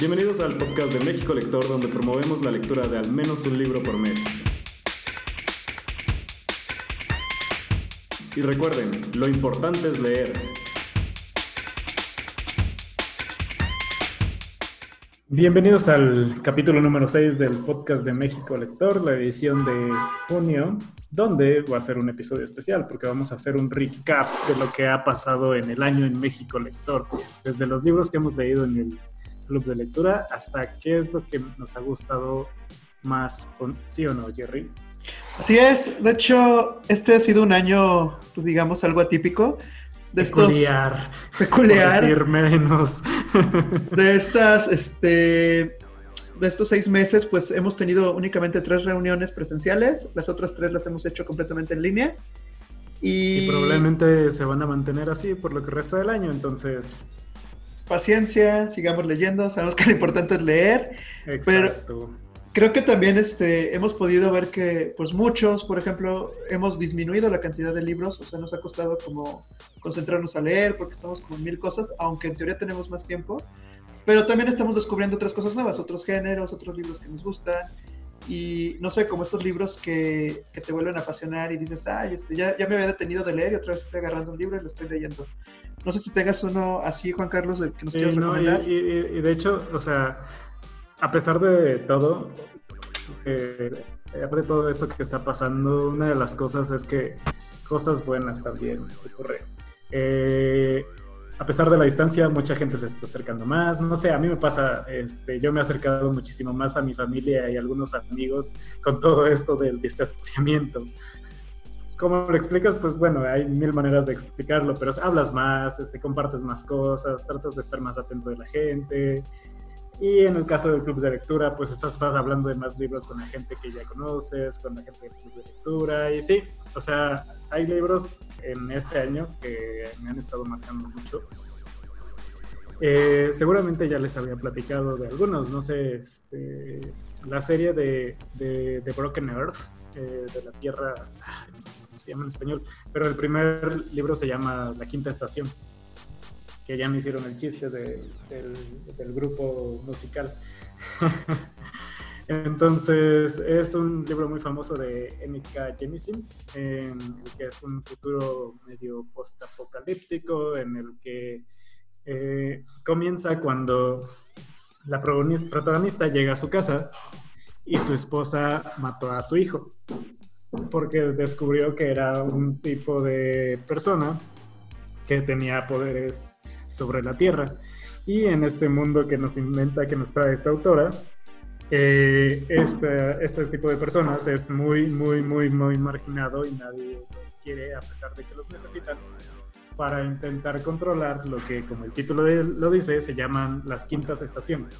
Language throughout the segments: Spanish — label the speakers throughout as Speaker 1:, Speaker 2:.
Speaker 1: Bienvenidos al podcast de México Lector, donde promovemos la lectura de al menos un libro por mes. Y recuerden, lo importante es leer. Bienvenidos al capítulo número 6 del podcast de México Lector, la edición de junio, donde va a ser un episodio especial porque vamos a hacer un recap de lo que ha pasado en el año en México Lector, desde los libros que hemos leído en el club de lectura, hasta qué es lo que nos ha gustado más, ¿sí o no, Jerry?
Speaker 2: Así es, de hecho, este ha sido un año, pues digamos, algo atípico.
Speaker 1: De peculiar.
Speaker 2: Estos, peculiar.
Speaker 1: decir menos.
Speaker 2: de estas, este, de estos seis meses, pues hemos tenido únicamente tres reuniones presenciales, las otras tres las hemos hecho completamente en línea.
Speaker 1: Y, y probablemente se van a mantener así por lo que resta del año, entonces
Speaker 2: paciencia, sigamos leyendo, sabemos que lo importante es leer, pero creo que también este, hemos podido ver que pues muchos, por ejemplo, hemos disminuido la cantidad de libros, o sea, nos ha costado como concentrarnos a leer porque estamos con mil cosas, aunque en teoría tenemos más tiempo, pero también estamos descubriendo otras cosas nuevas, otros géneros, otros libros que nos gustan. Y no sé, como estos libros que, que te vuelven a apasionar y dices, ay, este, ya, ya me había detenido de leer y otra vez estoy agarrando un libro y lo estoy leyendo. No sé si tengas uno así, Juan Carlos, que nos quieras recomendar.
Speaker 1: Y, y, de hecho, o sea, a pesar de todo, eh, de todo esto que está pasando, una de las cosas es que cosas buenas también ocurren. Eh, a pesar de la distancia, mucha gente se está acercando más. No sé, a mí me pasa, este, yo me he acercado muchísimo más a mi familia y algunos amigos con todo esto del distanciamiento. ¿Cómo lo explicas? Pues bueno, hay mil maneras de explicarlo, pero hablas más, este, compartes más cosas, tratas de estar más atento de la gente. Y en el caso del club de lectura, pues estás hablando de más libros con la gente que ya conoces, con la gente del club de lectura. Y sí, o sea, hay libros en este año que me han estado marcando mucho. Eh, seguramente ya les había platicado de algunos, no sé, este, la serie de, de, Broken Earth, eh, de la Tierra, no sé cómo se llama en español, pero el primer libro se llama La Quinta Estación, que ya me hicieron el chiste del, grupo musical. Entonces, es un libro muy famoso de M.K. Jemisin, el que es un futuro medio post-apocalíptico, en el que eh, comienza cuando la protagonista llega a su casa y su esposa mató a su hijo porque descubrió que era un tipo de persona que tenía poderes sobre la Tierra. Y en este mundo que nos inventa, que nos trae esta autora, eh, este, este tipo de personas es muy, muy, muy, muy marginado y nadie los quiere a pesar de que los necesitan para intentar controlar lo que, como el título lo dice, se llaman las quintas estaciones.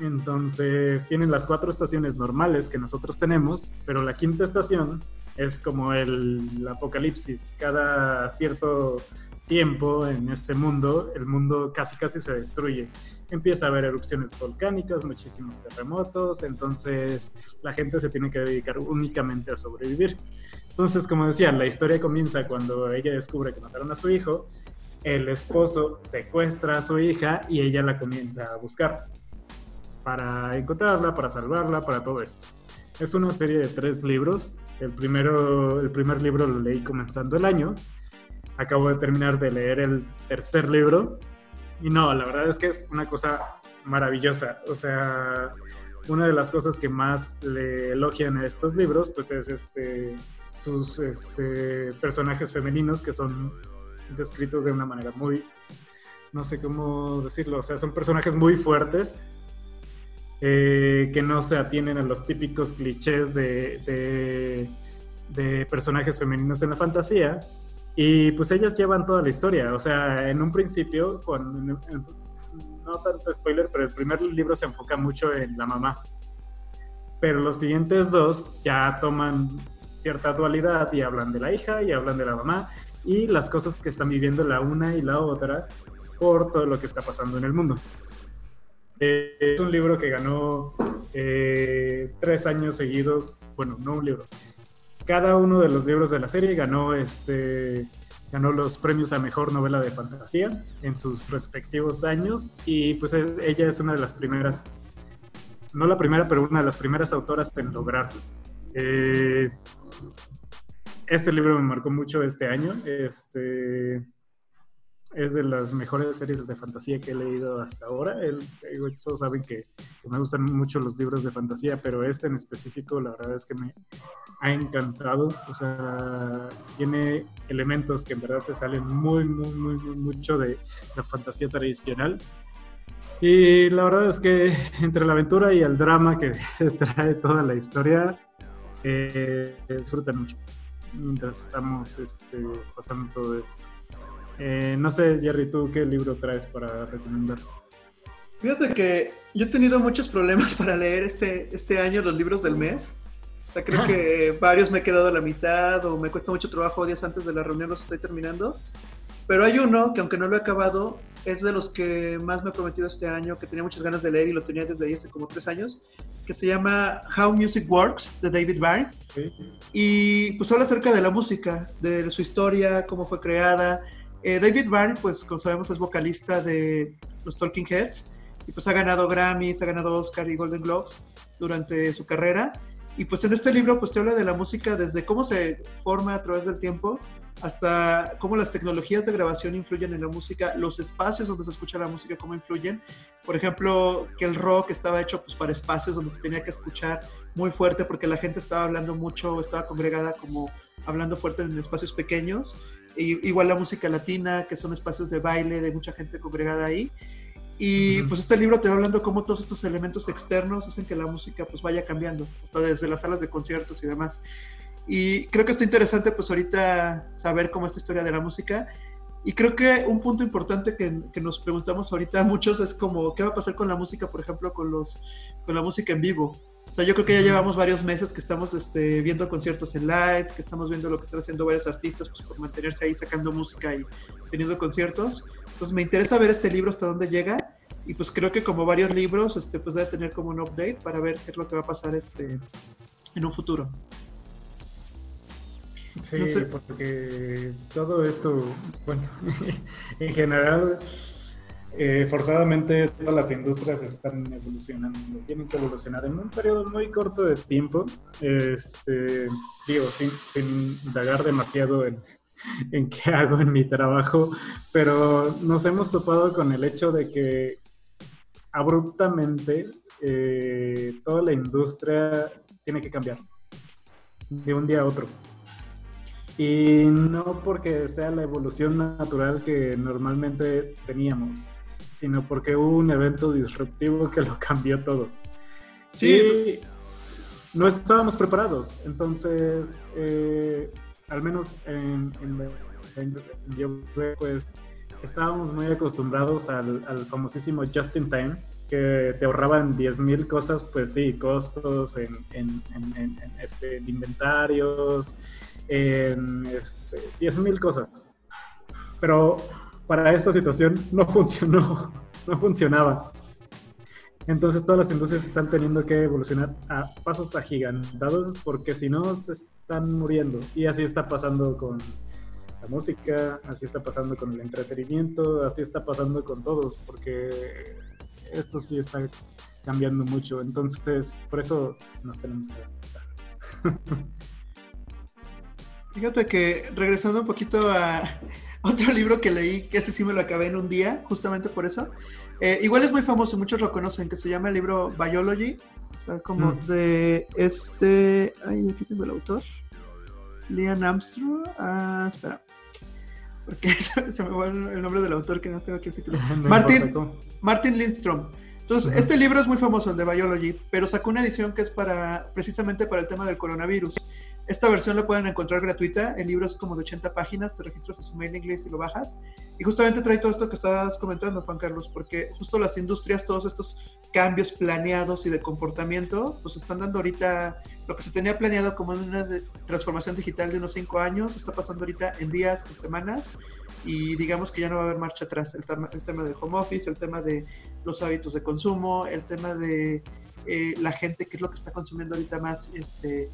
Speaker 1: Entonces tienen las cuatro estaciones normales que nosotros tenemos, pero la quinta estación es como el, apocalipsis. Cada cierto tiempo en este mundo, el mundo casi casi se destruye. Empieza a haber erupciones volcánicas, muchísimos terremotos, entonces la gente se tiene que dedicar únicamente a sobrevivir. Entonces, como decía, la historia comienza cuando ella descubre que mataron a su hijo, el esposo secuestra a su hija y ella la comienza a buscar para encontrarla, para salvarla, para todo esto. Es una serie de tres libros. El, primero, el primer libro lo leí comenzando el año. Acabo de terminar de leer el tercer libro. Y no, la verdad es que es una cosa maravillosa. O sea, una de las cosas que más le elogian a estos libros, pues es este, sus este, personajes femeninos que son descritos de una manera muy, no sé cómo decirlo, o sea, son personajes muy fuertes eh, que no se atienen a los típicos clichés de, de, personajes femeninos en la fantasía. Y pues ellas llevan toda la historia. O sea, en un principio, con, no tanto spoiler, pero el primer libro se enfoca mucho en la mamá. Pero los siguientes dos ya toman cierta dualidad y hablan de la hija y hablan de la mamá y las cosas que están viviendo la una y la otra por todo lo que está pasando en el mundo es un libro que ganó eh, tres años seguidos, bueno, no un libro. Cada uno de los libros de la serie ganó este ganó los premios a mejor novela de fantasía en sus respectivos años y pues ella es una de las primeras, no la primera, pero una de las primeras autoras en lograrlo. Eh, este libro me marcó mucho este año. Este, es de las mejores series de fantasía que he leído hasta ahora. todos saben que, me gustan mucho los libros de fantasía, pero este en específico la verdad es que me ha encantado. O sea, tiene elementos que en verdad se salen muy, muy, muy, muy mucho de la fantasía tradicional. Y la verdad es que entre la aventura y el drama que trae toda la historia, eh, disfrutan mucho mientras estamos este, pasando todo esto. Eh, no sé, Jerry, ¿tú qué libro traes para recomendar?
Speaker 2: Fíjate que yo he tenido muchos problemas para leer este, este año los libros del mes. O sea, creo que varios me he quedado a la mitad o me cuesta mucho trabajo días antes de la reunión los estoy terminando. Pero hay uno que aunque no lo he acabado, es de los que más me he prometido este año, que tenía muchas ganas de leer y lo tenía desde ahí hace como tres años, que se llama How Music Works, de David Byrne. Y pues habla acerca de la música, de su historia, cómo fue creada, eh, David Byrne, pues como sabemos, es vocalista de los Talking Heads y pues ha ganado Grammys, ha ganado Oscar y Golden Globes durante su carrera. Y pues en este libro pues te habla de la música desde cómo se forma a través del tiempo hasta cómo las tecnologías de grabación influyen en la música, los espacios donde se escucha la música, cómo influyen. Por ejemplo, que el rock estaba hecho pues, para espacios donde se tenía que escuchar muy fuerte porque la gente estaba hablando mucho, estaba congregada como hablando fuerte en espacios pequeños igual la música latina, que son espacios de baile de mucha gente congregada ahí. Y pues este libro te va hablando cómo todos estos elementos externos hacen que la música pues vaya cambiando, hasta desde las salas de conciertos y demás. Y creo que está interesante pues ahorita saber cómo esta historia de la música. Y creo que un punto importante que, que, nos preguntamos ahorita muchos es como, ¿qué va a pasar con la música, por ejemplo, con, los, con la música en vivo? O sea, yo creo que ya llevamos varios meses que estamos este, viendo conciertos en live, que estamos viendo lo que están haciendo varios artistas pues, por mantenerse ahí sacando música y teniendo conciertos. Entonces me interesa ver este libro hasta dónde llega y pues creo que como varios libros, este, pues debe tener como un update para ver qué es lo que va a pasar este, en un futuro.
Speaker 1: Sí, porque todo esto, bueno, en general eh, forzadamente todas las industrias están evolucionando, tienen que evolucionar en un periodo muy corto de tiempo. Este, digo, sin, sin indagar demasiado en, en qué hago en mi trabajo, pero nos hemos topado con el hecho de que abruptamente eh, toda la industria tiene que cambiar de un día a otro. Y no porque sea la evolución natural que normalmente teníamos, sino porque hubo un evento disruptivo que lo cambió todo. Sí. no estábamos preparados. Entonces, eh, al menos en, yo pues estábamos muy acostumbrados al, famosísimo Just in Time, que te ahorraban 10.000 cosas, pues sí, costos en, en, en este, inventarios, en este, 10.000 cosas. Pero para esta situación no funcionó, no funcionaba. Entonces todas las industrias están teniendo que evolucionar a pasos agigantados porque si no se están muriendo. Y así está pasando con la música, así está pasando con el entretenimiento, así está pasando con todos, porque esto sí está cambiando mucho. Entonces, por eso nos tenemos que adaptar.
Speaker 2: Fíjate que regresando un poquito a otro libro que leí, que ese sí me lo acabé en un día, justamente por eso. Eh, igual es muy famoso, muchos lo conocen, que se llama el libro Biology, o sea, como mm. de este... Ay, aquí tengo el autor. Liam Armstrong. Ah, espera. Porque se, me va el nombre del autor que no tengo aquí el título. Martin, Martin Lindstrom. Entonces, este libro es muy famoso, el de Biology, pero sacó una edición que es para precisamente para el tema del coronavirus. Esta versión la pueden encontrar gratuita. El libro es como de 80 páginas. Te registras a su mailing list y lo bajas. Y justamente trae todo esto que estabas comentando, Juan Carlos, porque justo las industrias, todos estos cambios planeados y de comportamiento, pues están dando ahorita lo que se tenía planeado como una transformación digital de unos 5 años, está pasando ahorita en días, en semanas. Y digamos que ya no va a haber marcha atrás. El tema del home office, el tema de los hábitos de consumo, el tema de eh, la gente qué es lo que está consumiendo ahorita más este,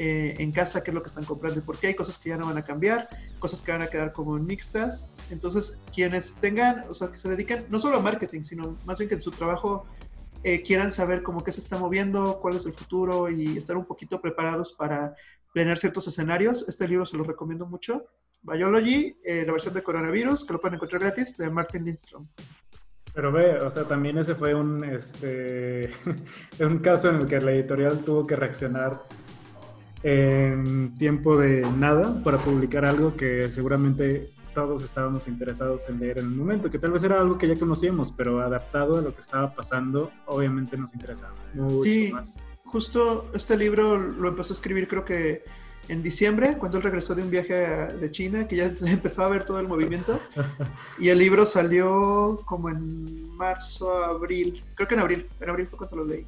Speaker 2: eh, en casa, qué es lo que están comprando y por qué. Hay cosas que ya no van a cambiar, cosas que van a quedar como mixtas. Entonces, quienes tengan, o sea, que se dediquen no solo a marketing, sino más bien que en su trabajo eh, quieran saber cómo qué se está moviendo, cuál es el futuro y estar un poquito preparados para planear ciertos escenarios. Este libro se lo recomiendo mucho. Biology, eh, la versión de coronavirus, que lo pueden encontrar gratis, de Martin Lindstrom.
Speaker 1: Pero ve, o sea, también ese fue un, este, un caso en el que la editorial tuvo que reaccionar en tiempo de nada para publicar algo que seguramente todos estábamos interesados en leer en el momento, que tal vez era algo que ya conocíamos, pero adaptado a lo que estaba pasando, obviamente nos interesaba mucho sí,
Speaker 2: Justo este libro lo empezó a escribir creo que en diciembre, cuando él regresó de un viaje de China, que ya empezó a ver todo el movimiento. Y el libro salió como en marzo, abril, creo que en abril, en abril fue cuando lo leí.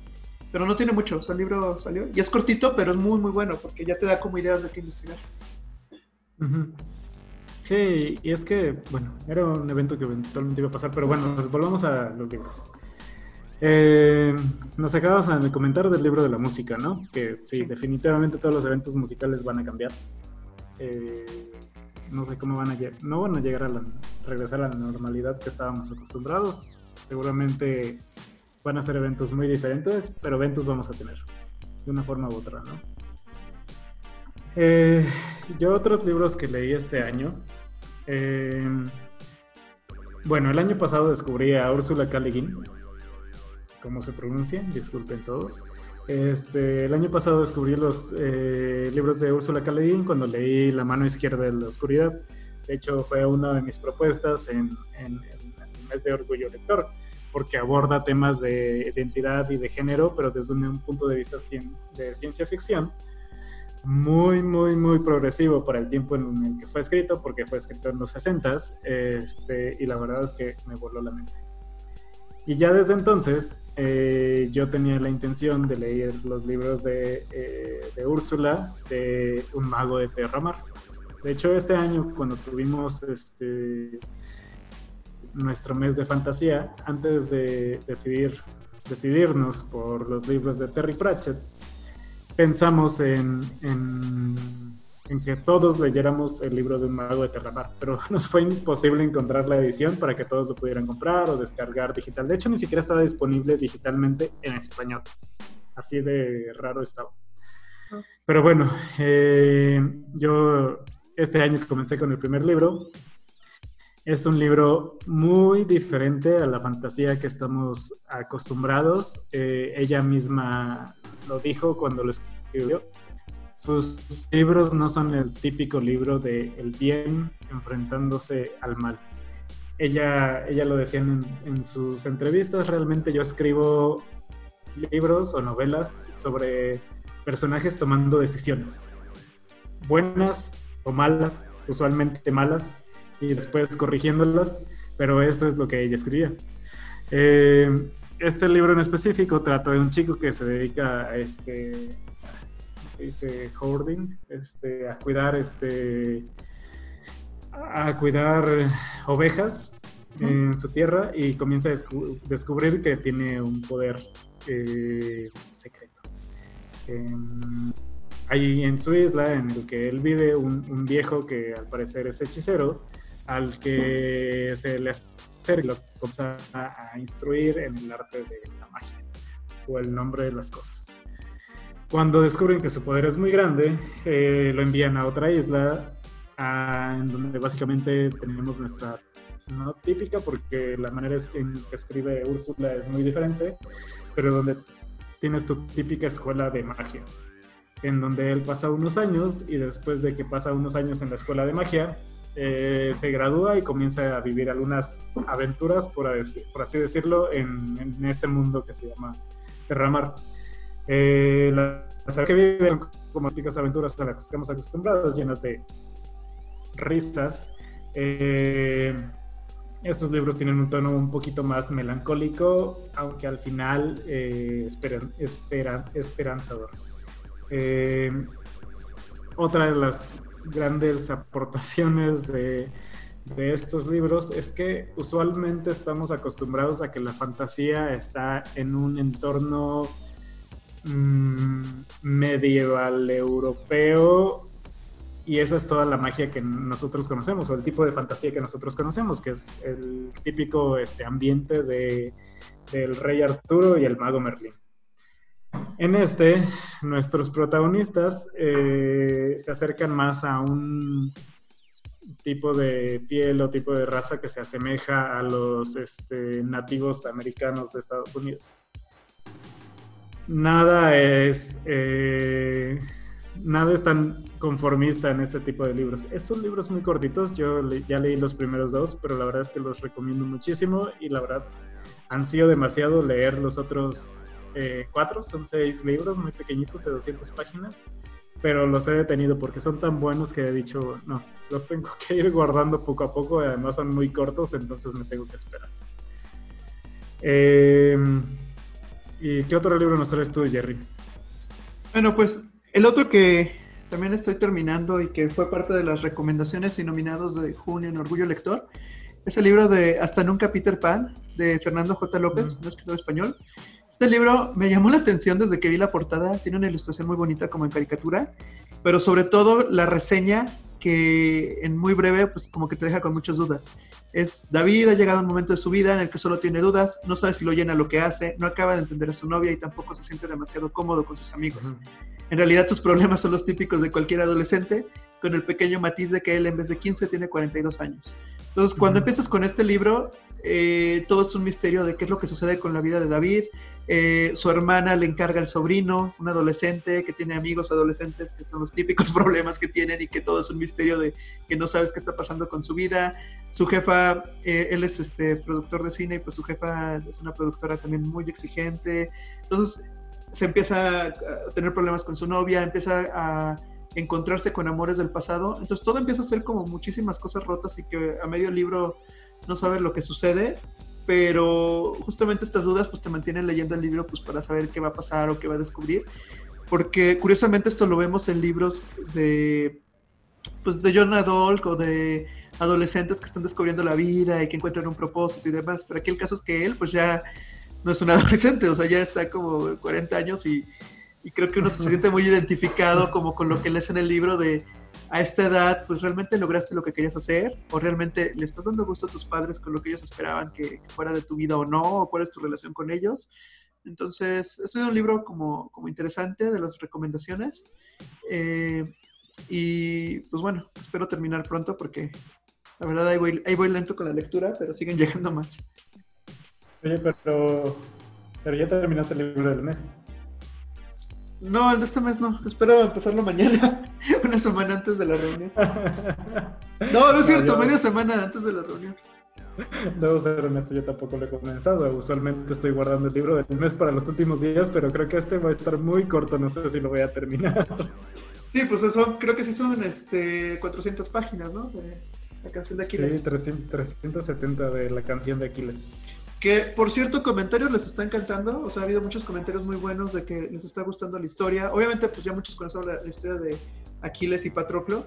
Speaker 2: Pero no tiene mucho, o sea, el libro salió. Y es cortito, pero es muy, muy bueno, porque ya te da como ideas de qué investigar.
Speaker 1: Sí, y es que, bueno, era un evento que eventualmente iba a pasar, pero bueno, volvamos a los libros. Eh, nos acabas de comentar del libro de la música, ¿no? Que sí, definitivamente todos los eventos musicales van a cambiar. Eh, no sé cómo van a llegar, no van a llegar a la, regresar a la normalidad que estábamos acostumbrados. Seguramente van a ser eventos muy diferentes, pero eventos vamos a tener, de una forma u otra, ¿no? Eh, yo otros libros que leí este año. bueno, el año pasado descubrí a Úrsula K. cómo se pronuncia, disculpen todos. Este, el año pasado descubrí los eh, libros de Úrsula K. cuando leí La mano izquierda de la oscuridad. De hecho, fue una de mis propuestas en, el mes de Orgullo Lector, porque aborda temas de identidad y de género, pero desde un, punto de vista de ciencia ficción muy, muy, muy progresivo para el tiempo en el que fue escrito, porque fue escrito en los 60s, este, y la verdad es que me voló la mente. Y ya desde entonces eh, yo tenía la intención de leer los libros de, eh, de Úrsula, de Un mago de Terramar. De hecho, este año, cuando tuvimos este, nuestro mes de fantasía, antes de decidir, decidirnos por los libros de Terry Pratchett, pensamos en, en, que todos leyéramos el libro de un mago de Terramar, pero nos fue imposible encontrar la edición para que todos lo pudieran comprar o descargar digital. De hecho, ni siquiera estaba disponible digitalmente en español. Así de raro estaba. Pero bueno, eh, yo este año comencé con el primer libro. Es un libro muy diferente a la fantasía que estamos acostumbrados. Eh, ella misma lo dijo cuando lo escribió. Sus libros no son el típico libro de el bien enfrentándose al mal. Ella, ella lo decía en, en sus entrevistas, realmente yo escribo libros o novelas sobre personajes tomando decisiones, buenas o malas, usualmente malas, y después corrigiéndolas, pero eso es lo que ella escribía. Eh, este libro en específico trata de un chico que se dedica a este, se dice? Hoarding, este, a cuidar, este, a cuidar ovejas en su tierra y comienza a descubrir que tiene un poder eh, secreto. hay en su isla, en el que él vive, un, un, viejo que al parecer es hechicero, al que se le y lo comienza a instruir en el arte de la magia o el nombre de las cosas. Cuando descubren que su poder es muy grande, eh, lo envían a otra isla, en donde básicamente tenemos nuestra, no típica, porque la manera en que escribe Úrsula es muy diferente, pero donde tienes tu típica escuela de magia, en donde él pasa unos años y después de que pasa unos años en la escuela de magia, eh, se gradúa y comienza a vivir algunas aventuras, por, así decirlo, en, este mundo que se llama Terramar. Eh, las que viven como típicas aventuras a las que estamos acostumbrados, llenas de risas. Eh, estos libros tienen un tono un poquito más melancólico, aunque al final eh, esperan, esperanzador. otra de las grandes aportaciones de, estos libros es que usualmente estamos acostumbrados a que la fantasía está en un entorno mm, medieval europeo y eso es toda la magia que nosotros conocemos o el tipo de fantasía que nosotros conocemos, que es el típico este, ambiente de, del rey Arturo y el mago Merlín. En este, nuestros protagonistas eh, se acercan más a un tipo de piel o tipo de raza que se asemeja a los este, nativos americanos de Estados Unidos. Nada es, eh, nada es tan conformista en este tipo de libros. Son libros muy cortitos, yo ya leí los primeros dos, pero la verdad es que los recomiendo muchísimo y la verdad han sido demasiado leer los otros eh, cuatro, son seis libros muy pequeñitos de 200 páginas, pero los he detenido porque son tan buenos que he dicho, no, los tengo que ir guardando poco a poco, además son muy cortos, entonces me tengo que esperar. Em, ¿Y qué otro libro nos traes tú, Jerry?
Speaker 2: Bueno, pues el otro que también estoy terminando y que fue parte de las recomendaciones y nominados de junio en Orgullo Lector es el libro de Hasta Nunca Peter Pan de Fernando J. López, un escritor español. Este libro me llamó la atención desde que vi la portada, tiene una ilustración muy bonita como en caricatura, pero sobre todo la reseña que en muy breve pues como que te deja con muchas dudas. Es David ha llegado a un momento de su vida en el que solo tiene dudas, no sabe si lo llena lo que hace, no acaba de entender a su novia y tampoco se siente demasiado cómodo con sus amigos. En realidad sus problemas son los típicos de cualquier adolescente, con el pequeño matiz de que él en vez de 15 tiene 42 años. Entonces, cuando empiezas con este libro, eh, todo es un misterio de qué es lo que sucede con la vida de David. Eh, su hermana le encarga al sobrino, un adolescente que tiene amigos adolescentes, que son los típicos problemas que tienen y que todo es un misterio de que no sabes qué está pasando con su vida. Su jefa, eh, él es este productor de cine y pues su jefa es una productora también muy exigente. Entonces se empieza a tener problemas con su novia, empieza a encontrarse con amores del pasado. Entonces todo empieza a ser como muchísimas cosas rotas y que a medio libro no sabes lo que sucede, pero justamente estas dudas pues te mantienen leyendo el libro pues para saber qué va a pasar o qué va a descubrir, porque curiosamente esto lo vemos en libros de pues de John Adolf o de adolescentes que están descubriendo la vida y que encuentran un propósito y demás, pero aquí el caso es que él pues ya no es un adolescente, o sea, ya está como 40 años y, y creo que uno se siente muy identificado como con lo que lees en el libro de a esta edad, pues realmente lograste lo que querías hacer o realmente le estás dando gusto a tus padres con lo que ellos esperaban que, fuera de tu vida o no, o cuál es tu relación con ellos. Entonces, es un libro como, como interesante de las recomendaciones. Eh, y pues bueno, espero terminar pronto porque la verdad ahí voy, ahí voy lento con la lectura, pero siguen llegando más.
Speaker 1: Oye, pero, pero ya terminaste el libro del mes.
Speaker 2: No, el de este mes no. Espero empezarlo mañana, una semana antes de la reunión. No, no es cierto, media semana antes de la reunión.
Speaker 1: Debo ser honesto, yo tampoco lo he comenzado. Usualmente estoy guardando el libro del mes para los últimos días, pero creo que este va a estar muy corto, no sé si lo voy a terminar.
Speaker 2: Sí, pues eso, creo que sí son este, 400 páginas, ¿no? De la canción de Aquiles.
Speaker 1: Sí, 370 de la canción de Aquiles.
Speaker 2: Que, por cierto, comentarios les está encantando. O sea, ha habido muchos comentarios muy buenos de que les está gustando la historia. Obviamente, pues ya muchos conocen la, historia de Aquiles y Patroclo.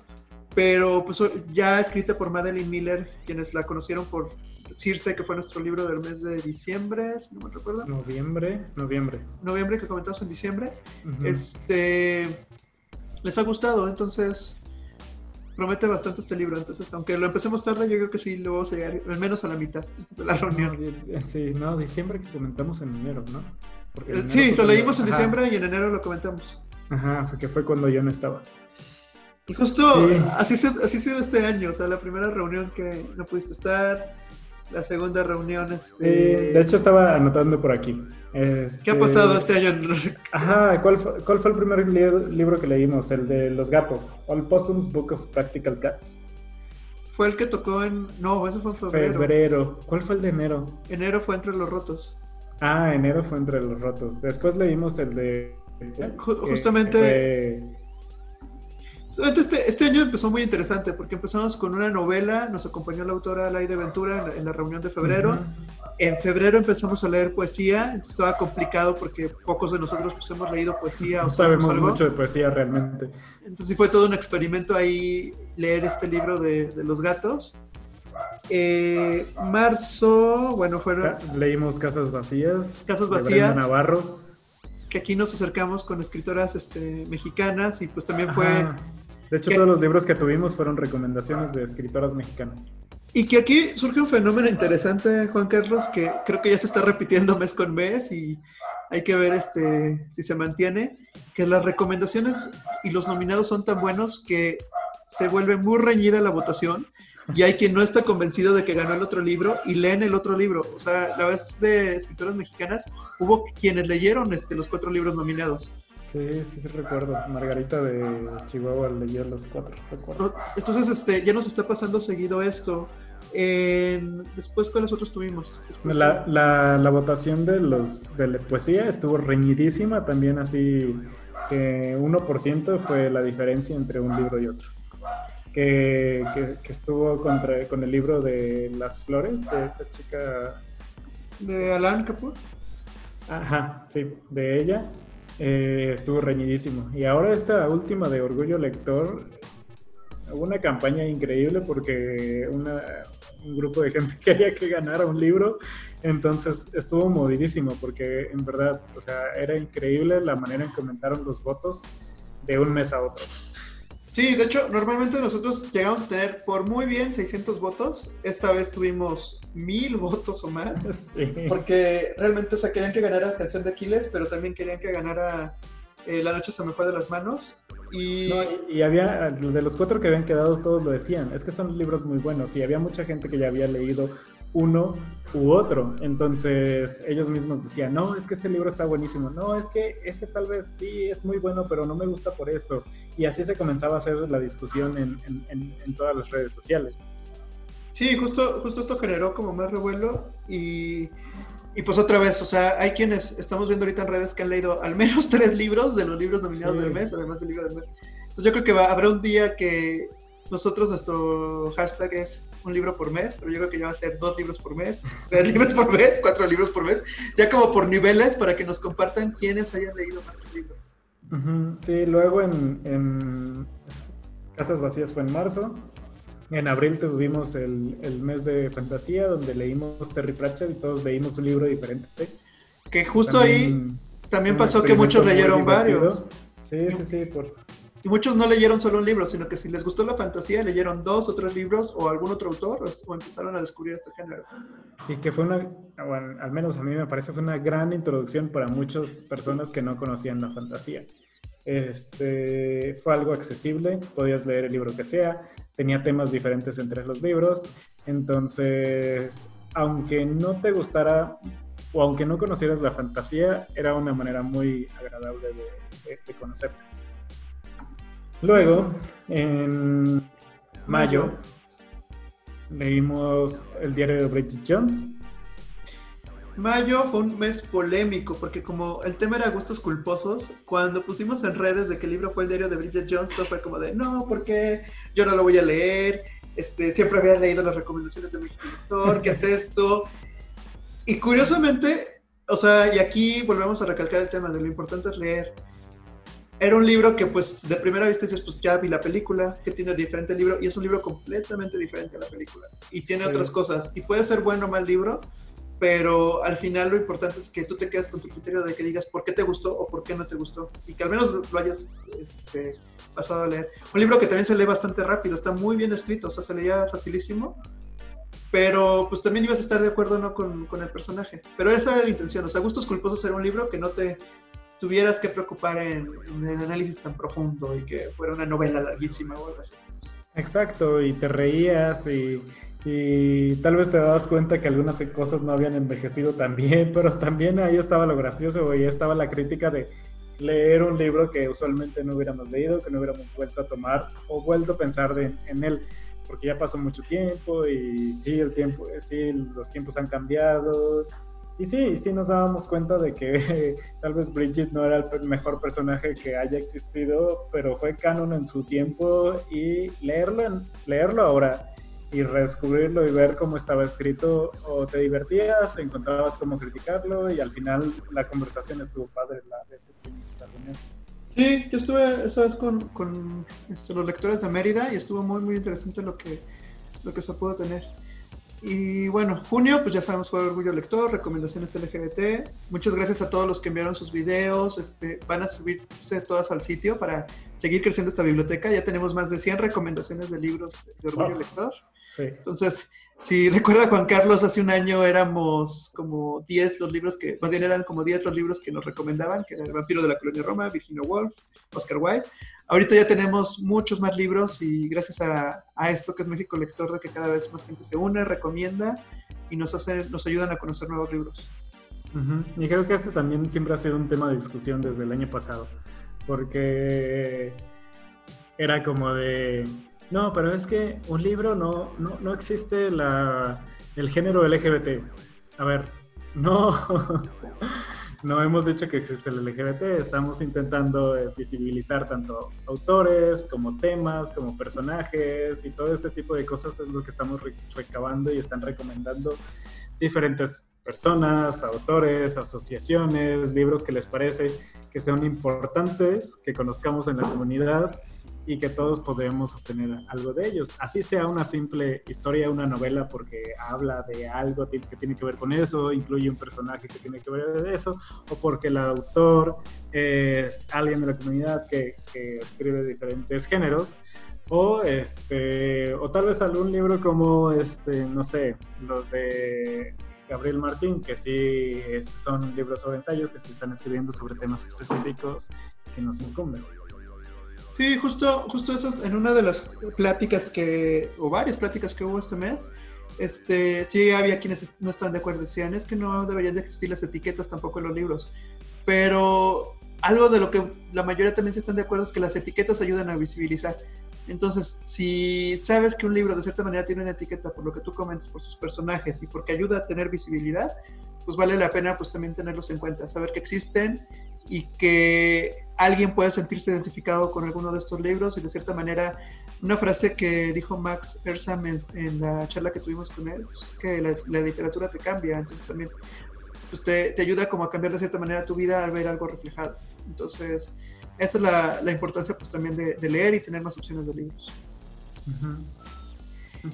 Speaker 2: Pero, pues ya escrita por Madeline Miller, quienes la conocieron por Circe, que fue nuestro libro del mes de diciembre, si no me recuerdo.
Speaker 1: Noviembre, noviembre.
Speaker 2: Noviembre, que comentamos en diciembre. Este. Les ha gustado, entonces promete bastante este libro, entonces aunque lo empecemos tarde, yo creo que sí lo vamos a llegar al menos a la mitad antes de la reunión.
Speaker 1: sí, no, diciembre que comentamos en enero, ¿no?
Speaker 2: Eh, sí, lo leímos en diciembre y en enero lo comentamos.
Speaker 1: Ajá, que fue cuando yo no estaba.
Speaker 2: Y justo así, así ha sido este año, o sea, la primera reunión que no pudiste estar, la segunda reunión. Este...
Speaker 1: de hecho estaba anotando por aquí.
Speaker 2: ¿Qué ha pasado este año?
Speaker 1: Ajá, ¿cuál fue, ¿cuál fue el primer libro que leímos? El de los gatos, All Possums Book of Practical Cats.
Speaker 2: Fue el que tocó en... No, eso fue en febrero.
Speaker 1: Febrero. ¿Cuál fue el de enero?
Speaker 2: Enero fue Entre los Rotos.
Speaker 1: Ah, enero fue Entre los Rotos. Después leímos el de...
Speaker 2: Justamente... Este, este, año empezó muy interesante porque empezamos con una novela, nos acompañó la autora Laide Ventura en la, reunión de febrero. En febrero empezamos a leer poesía, estaba complicado porque pocos de nosotros pues, hemos leído poesía.
Speaker 1: No sabemos mucho de poesía realmente.
Speaker 2: Entonces fue todo un experimento ahí leer este libro de, los gatos. Eh, marzo, bueno, fueron...
Speaker 1: Leímos Casas Vacías.
Speaker 2: Casas Vacías.
Speaker 1: Navarro
Speaker 2: que aquí nos acercamos con escritoras este, mexicanas y pues también fue...
Speaker 1: De hecho, todos los libros que tuvimos fueron recomendaciones de escritoras mexicanas.
Speaker 2: Y que aquí surge un fenómeno interesante, Juan Carlos, que creo que ya se está repitiendo mes con mes y hay que ver este, si se mantiene, que las recomendaciones y los nominados son tan buenos que se vuelve muy reñida la votación y hay quien no está convencido de que ganó el otro libro y leen el otro libro. O sea, la vez de escritoras mexicanas hubo quienes leyeron este, los cuatro libros nominados.
Speaker 1: Sí, sí, sí recuerdo. Margarita de Chihuahua leyó los cuatro, recuerdo.
Speaker 2: Entonces, este, ya nos está pasando seguido esto. después, ¿cuáles otros tuvimos?
Speaker 1: La, la, la, votación de los de la poesía estuvo reñidísima, también así que 1% fue la diferencia entre un libro y otro. Que, que, estuvo contra, con el libro de Las Flores, de esta chica...
Speaker 2: De Alan Kapoor.
Speaker 1: Ajá, sí, de ella. Eh, estuvo reñidísimo. Y ahora esta última de Orgullo Lector, hubo una campaña increíble porque un grupo de gente quería que ganara un libro, entonces estuvo movidísimo porque en verdad, o sea, era increíble la manera en que aumentaron los votos de un mes a otro.
Speaker 2: Sí, de hecho, normalmente nosotros llegamos a tener por muy bien 600 votos. Esta vez tuvimos mil votos o más. Porque realmente, o querían que ganara Canción de Aquiles, pero también querían que ganara eh, La Noche se me fue de las manos. Y...
Speaker 1: y había, de los cuatro que habían quedado, todos lo decían. Es que son libros muy buenos y había mucha gente que ya había leído uno u otro. Entonces ellos mismos decían, no, es que este libro está buenísimo, no, es que este tal vez sí es muy bueno, pero no me gusta por esto. Y así se comenzaba a hacer la discusión en, en, todas las redes sociales.
Speaker 2: Sí, justo, justo esto generó como más revuelo y, y, pues otra vez, o sea, hay quienes estamos viendo ahorita en redes que han leído al menos tres libros de los libros nominados del mes, además del libro del mes. Entonces yo creo que va, habrá un día que nosotros, nuestro hashtag es un libro por mes, pero yo creo que ya va a ser dos libros por mes, tres libros por mes, cuatro libros por mes, ya como por niveles para que nos compartan quiénes hayan leído más que un libro.
Speaker 1: Sí, luego en, Casas Vacías fue en marzo. En abril tuvimos el, el, mes de fantasía, donde leímos Terry Pratchett y todos leímos un libro diferente.
Speaker 2: Que justo ahí también pasó que muchos leyeron varios.
Speaker 1: Sí, sí, sí, por,
Speaker 2: y muchos no leyeron solo un libro, sino que si les gustó la fantasía, leyeron dos o tres libros o algún otro autor o, empezaron a descubrir este género.
Speaker 1: Y que fue una, bueno, al menos a mí me parece, fue una gran introducción para muchas personas que no conocían la fantasía. Este, fue algo accesible, podías leer el libro que sea, tenía temas diferentes entre los libros, entonces, aunque no te gustara o aunque no conocieras la fantasía, era una manera muy agradable de, de, de. Luego, en mayo, leímos el diario de Bridget Jones.
Speaker 2: Mayo fue un mes polémico porque como el tema era gustos culposos, cuando pusimos en redes de el libro fue el diario de Bridget Jones, todo fue como de, no, porque yo no lo voy a leer, este, siempre había leído las recomendaciones de mi lector, ¿qué es esto? Y curiosamente, o sea, y aquí volvemos a recalcar el tema de lo importante es leer era un libro que pues de primera vista dices, pues ya vi la película, que tiene diferente libro, y es un libro completamente diferente a la película. Y tiene otras cosas. Y puede ser bueno o mal libro, pero al final lo importante es que tú te quedes con tu criterio de que digas por qué te gustó o por qué no te gustó. Y que al menos lo hayas este, pasado a leer. Un libro que también se lee bastante rápido, está muy bien escrito, o sea, se leía facilísimo. Pero pues también ibas a estar de acuerdo no con, con el personaje. Pero esa era la intención, o sea, Gustos Culposos era un libro que no te tuvieras que preocupar en, un análisis tan profundo y que fuera una novela larguísima o algo así.
Speaker 1: Exacto, y te reías y, y, tal vez te dabas cuenta que algunas cosas no habían envejecido tan bien, pero también ahí estaba lo gracioso, ahí estaba la crítica de leer un libro que usualmente no hubiéramos leído, que no hubiéramos vuelto a tomar o vuelto a pensar en él, porque ya pasó mucho tiempo y sí, el tiempo, sí, los tiempos han cambiado, y sí, sí nos dábamos cuenta de que tal vez Bridget no era el mejor personaje que haya existido, pero fue canon en su tiempo y leerlo, leerlo ahora y redescubrirlo y ver cómo estaba escrito, o te divertías, encontrabas cómo criticarlo y al final la conversación estuvo padre la esta reunión.
Speaker 2: Sí, yo estuve esa vez con, con este, los lectores de Mérida y estuvo muy, muy interesante lo que, lo que se pudo tener. Y bueno, junio, pues ya sabemos, fue Orgullo Lector, recomendaciones LGBT. Muchas gracias a todos los que enviaron sus videos. Este, van a subirse todas al sitio para seguir creciendo esta biblioteca. Ya tenemos más de 100 recomendaciones de libros de Orgullo Lector. Sí. Entonces, si recuerda Juan Carlos, hace un año éramos como 10 los libros que, más bien eran como 10 los libros que nos recomendaban, que era El vampiro de la colonia Roma, Virginia Woolf, Oscar Wilde. Ahorita ya tenemos muchos más libros y gracias a, esto que es México Lector, de que cada vez más gente se une, recomienda y nos, hace, nos ayudan a conocer nuevos libros.
Speaker 1: Y creo que este también siempre ha sido un tema de discusión desde el año pasado, porque era como de, no, pero es que un libro no, no, no existe la, el género LGBT. A ver, no, no hemos dicho que existe el LGBT, estamos intentando eh, visibilizar tanto autores como temas, como personajes y todo este tipo de cosas es lo que estamos recabando y están recomendando diferentes personas, autores, asociaciones, libros que les parece que sean importantes, que conozcamos en la comunidad y que todos podemos obtener algo de ellos. Así sea una simple historia, una novela, porque habla de algo que tiene que ver con eso, incluye un personaje que tiene que ver con eso, o porque el autor es alguien de la comunidad que, que escribe diferentes géneros. O, este, o tal vez algún libro como, este, no sé, los de Gabriel Martín, que sí este, son libros sobre ensayos que se están escribiendo sobre temas específicos que nos incumben.
Speaker 2: Sí, justo, justo eso en una de las pláticas que, o varias pláticas que hubo este mes, este, sí había quienes no estaban de acuerdo, decían, es que no deberían de existir las etiquetas tampoco en los libros, pero algo de lo que la mayoría también se están de acuerdo es que las etiquetas ayudan a visibilizar. Entonces, si sabes que un libro de cierta manera tiene una etiqueta por lo que tú comentas, por sus personajes y porque ayuda a tener visibilidad, pues vale la pena pues también tenerlos en cuenta, saber que existen y que alguien pueda sentirse identificado con alguno de estos libros. Y de cierta manera una frase que dijo Max Ersam en, la charla que tuvimos con él pues, es que la, literatura te cambia. Entonces también pues te, te, ayuda como a cambiar de cierta manera tu vida al ver algo reflejado. Entonces esa es la, la importancia pues también de, leer y tener más opciones de libros.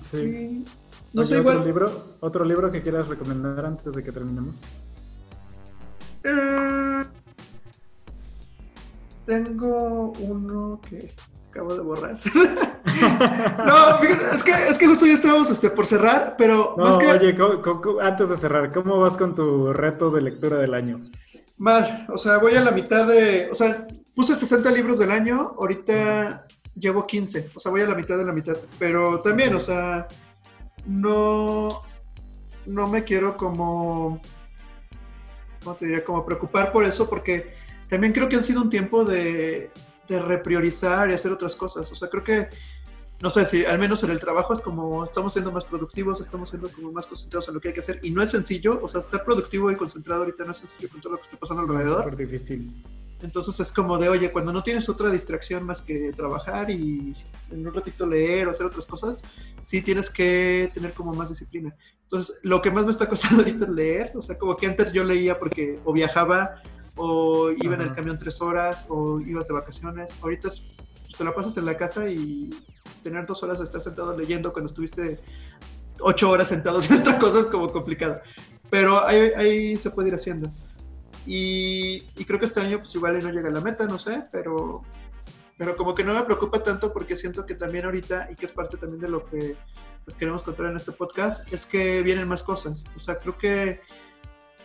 Speaker 1: Sí. No sé, otro libro otro libro que quieras recomendar antes de que terminemos
Speaker 2: eh, tengo uno que acabo de borrar. no, es que, es que justo ya estábamos este, por cerrar, pero...
Speaker 1: No, oye, antes de cerrar, ¿cómo vas con tu reto de lectura del año?
Speaker 2: Mal, o sea, voy a la mitad de... O sea, puse 60 libros del año, ahorita llevo 15, o sea, voy a la mitad de la mitad, pero también, o sea, no, no me quiero como... ¿Cómo te diría? Como preocupar por eso, porque también creo que ha sido un tiempo de, de repriorizar y hacer otras cosas. O sea, creo que, no sé, si al menos en el trabajo es como estamos siendo más productivos, estamos siendo como más concentrados en lo que hay que hacer. Y no es sencillo, o sea, estar productivo y concentrado ahorita no es sencillo con todo lo que está pasando alrededor. Es
Speaker 1: súper difícil.
Speaker 2: Entonces es como de, oye, cuando no tienes otra distracción más que trabajar y en un ratito leer o hacer otras cosas, sí tienes que tener como más disciplina. Entonces, lo que más me está costando ahorita es leer, o sea, como que antes yo leía porque o viajaba o iba en el camión tres horas, o ibas de vacaciones. Ahorita te la pasas en la casa y tener dos horas de estar sentado leyendo cuando estuviste ocho horas sentados en otra cosa es como complicado. Pero ahí, ahí se puede ir haciendo. Y, y, creo que este año pues igual no llega a la meta, no sé, pero, pero como que no me preocupa tanto porque siento que también ahorita, y que es parte también de lo que pues, queremos contar en este podcast, es que vienen más cosas. O sea, creo que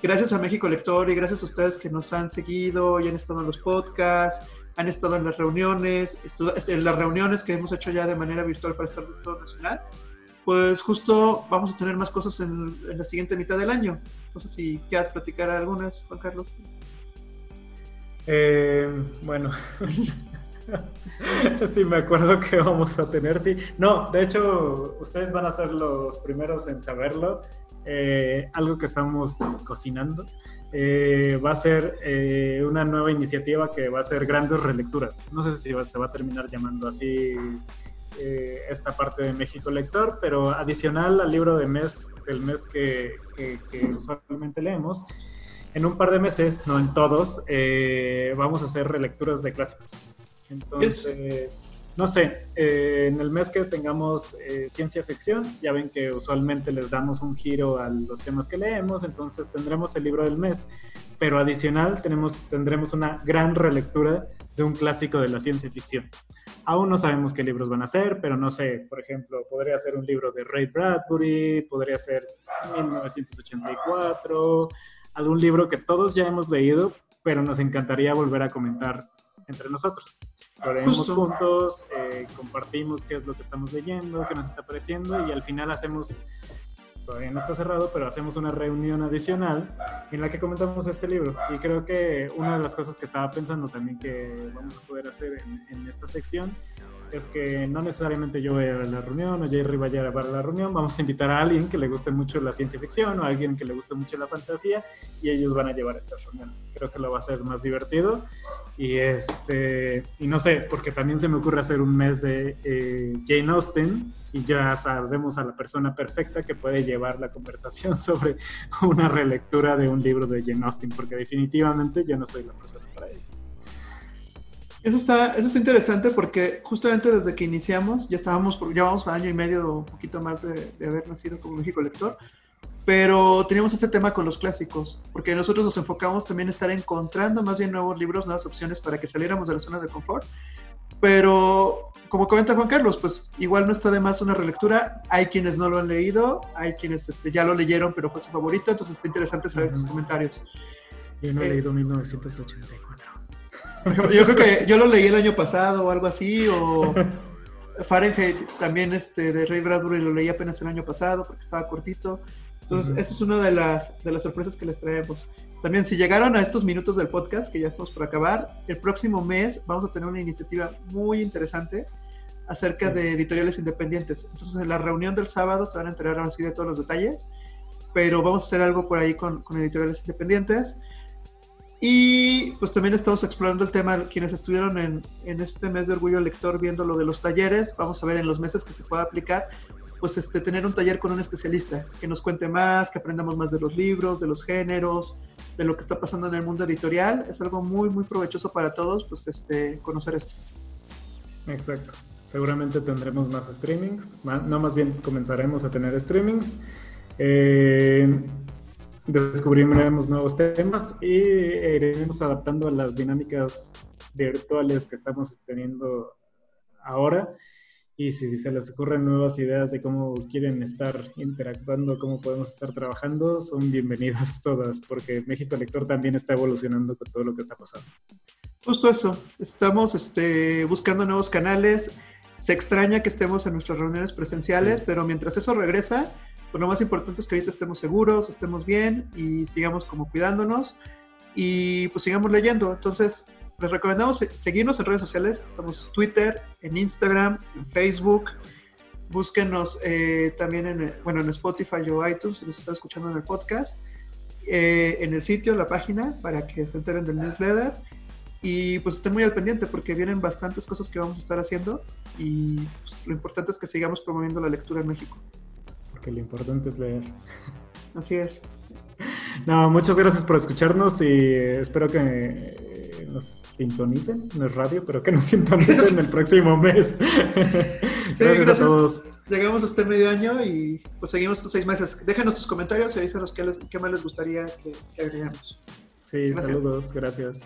Speaker 2: gracias a México Lector y gracias a ustedes que nos han seguido y han estado en los podcasts, han estado en las reuniones, este, en las reuniones que hemos hecho ya de manera virtual para estar en todo nacional, pues justo vamos a tener más cosas en, la siguiente mitad del año. Entonces, si quieres platicar algunas, Juan Carlos.
Speaker 1: Eh, bueno, sí, me acuerdo que vamos a tener, sí. No, de hecho, ustedes van a ser los primeros en saberlo. Eh, algo que estamos cocinando. Eh, va a ser eh, una nueva iniciativa que va a ser grandes relecturas. No sé si se va a terminar llamando así esta parte de México Lector, pero adicional al libro de mes, del mes que, usualmente leemos, en un par de meses, no en todos, vamos a hacer relecturas de clásicos. Entonces... no sé, eh, en el mes que tengamos eh, ciencia ficción, ya ven que usualmente les damos un giro a los temas que leemos, entonces tendremos el libro del mes, pero adicional tenemos, tendremos una gran relectura de un clásico de la ciencia ficción. Aún no sabemos qué libros van a ser, pero no sé, por ejemplo, podría ser un libro de Ray Bradbury, podría ser 1984, algún libro que todos ya hemos leído, pero nos encantaría volver a comentar entre nosotros. Lo leemos juntos, eh, compartimos qué es lo que estamos leyendo, qué nos está pareciendo y al final hacemos todavía no está cerrado, pero hacemos una reunión adicional en la que comentamos este libro. Y creo que una de las cosas que estaba pensando también que vamos a poder hacer en, esta sección es que no necesariamente yo voy a la reunión o Jerry vaya a la reunión, vamos a invitar a alguien que le guste mucho la ciencia ficción o a alguien que le guste mucho la fantasía y ellos van a llevar estas reuniones. Creo que lo va a ser más divertido y este y no sé, porque también se me ocurre hacer un mes de eh, Jane Austen y ya sabemos a la persona perfecta que puede llevar la conversación sobre una relectura de un libro de Jane Austen, porque definitivamente yo no soy la persona para ello.
Speaker 2: Eso está, eso está interesante porque justamente desde que iniciamos, ya estábamos, ya vamos un año y medio, un poquito más de, de haber nacido como México Lector, pero teníamos ese tema con los clásicos, porque nosotros nos enfocamos también en estar encontrando más bien nuevos libros, nuevas opciones para que saliéramos de la zona de confort, pero como comenta Juan Carlos, pues igual no está de más una relectura. Hay quienes no lo han leído, hay quienes este, ya lo leyeron, pero fue su favorito, entonces está interesante saber sus comentarios.
Speaker 1: Yo no he leído 1984.
Speaker 2: Yo creo que yo lo leí el año pasado o algo así, o Fahrenheit también este, de Ray Bradbury lo leí apenas el año pasado porque estaba cortito. Entonces, esa es una de las, de las sorpresas que les traemos. También, si llegaron a estos minutos del podcast, que ya estamos por acabar, el próximo mes vamos a tener una iniciativa muy interesante acerca de editoriales independientes. Entonces, en la reunión del sábado se van a enterar así de todos los detalles, pero vamos a hacer algo por ahí con, con editoriales independientes. Y pues también estamos explorando el tema, quienes estuvieron en, en, este mes de Orgullo Lector viendo lo de los talleres, vamos a ver en los meses que se pueda aplicar, pues este, tener un taller con un especialista, que nos cuente más, que aprendamos más de los libros, de los géneros, de lo que está pasando en el mundo editorial. Es algo muy, muy provechoso para todos, pues este, conocer esto.
Speaker 1: Exacto. Seguramente tendremos más streamings, no más bien comenzaremos a tener streamings. Eh, descubriremos nuevos temas y iremos adaptando a las dinámicas virtuales que estamos teniendo ahora. Y si se les ocurren nuevas ideas de cómo quieren estar interactuando, cómo podemos estar trabajando, son bienvenidas todas, porque México Lector también está evolucionando con todo lo que está pasando.
Speaker 2: Justo eso, estamos este, buscando nuevos canales. Se extraña que estemos en nuestras reuniones presenciales, pero mientras eso regresa, pues lo más importante es que ahorita estemos seguros, estemos bien y sigamos como cuidándonos y pues sigamos leyendo. Entonces, les recomendamos seguirnos en redes sociales. Estamos Twitter, en Instagram, en Facebook. Búsquenos eh, también en, bueno, en Spotify o iTunes si nos están escuchando en el podcast. Eh, en el sitio, la página, para que se enteren del newsletter. Y pues estén muy al pendiente porque vienen bastantes cosas que vamos a estar haciendo y pues, lo importante es que sigamos promoviendo la lectura en México
Speaker 1: que lo importante es leer.
Speaker 2: Así es.
Speaker 1: No, muchas gracias por escucharnos y espero que nos sintonicen, no es radio, pero que nos sintonicen el próximo mes.
Speaker 2: gracias, a todos. Llegamos a este medio año y pues seguimos estos seis meses. Déjanos sus comentarios y avísanos qué, qué más les gustaría que, que agregamos.
Speaker 1: Sí, saludos, gracias.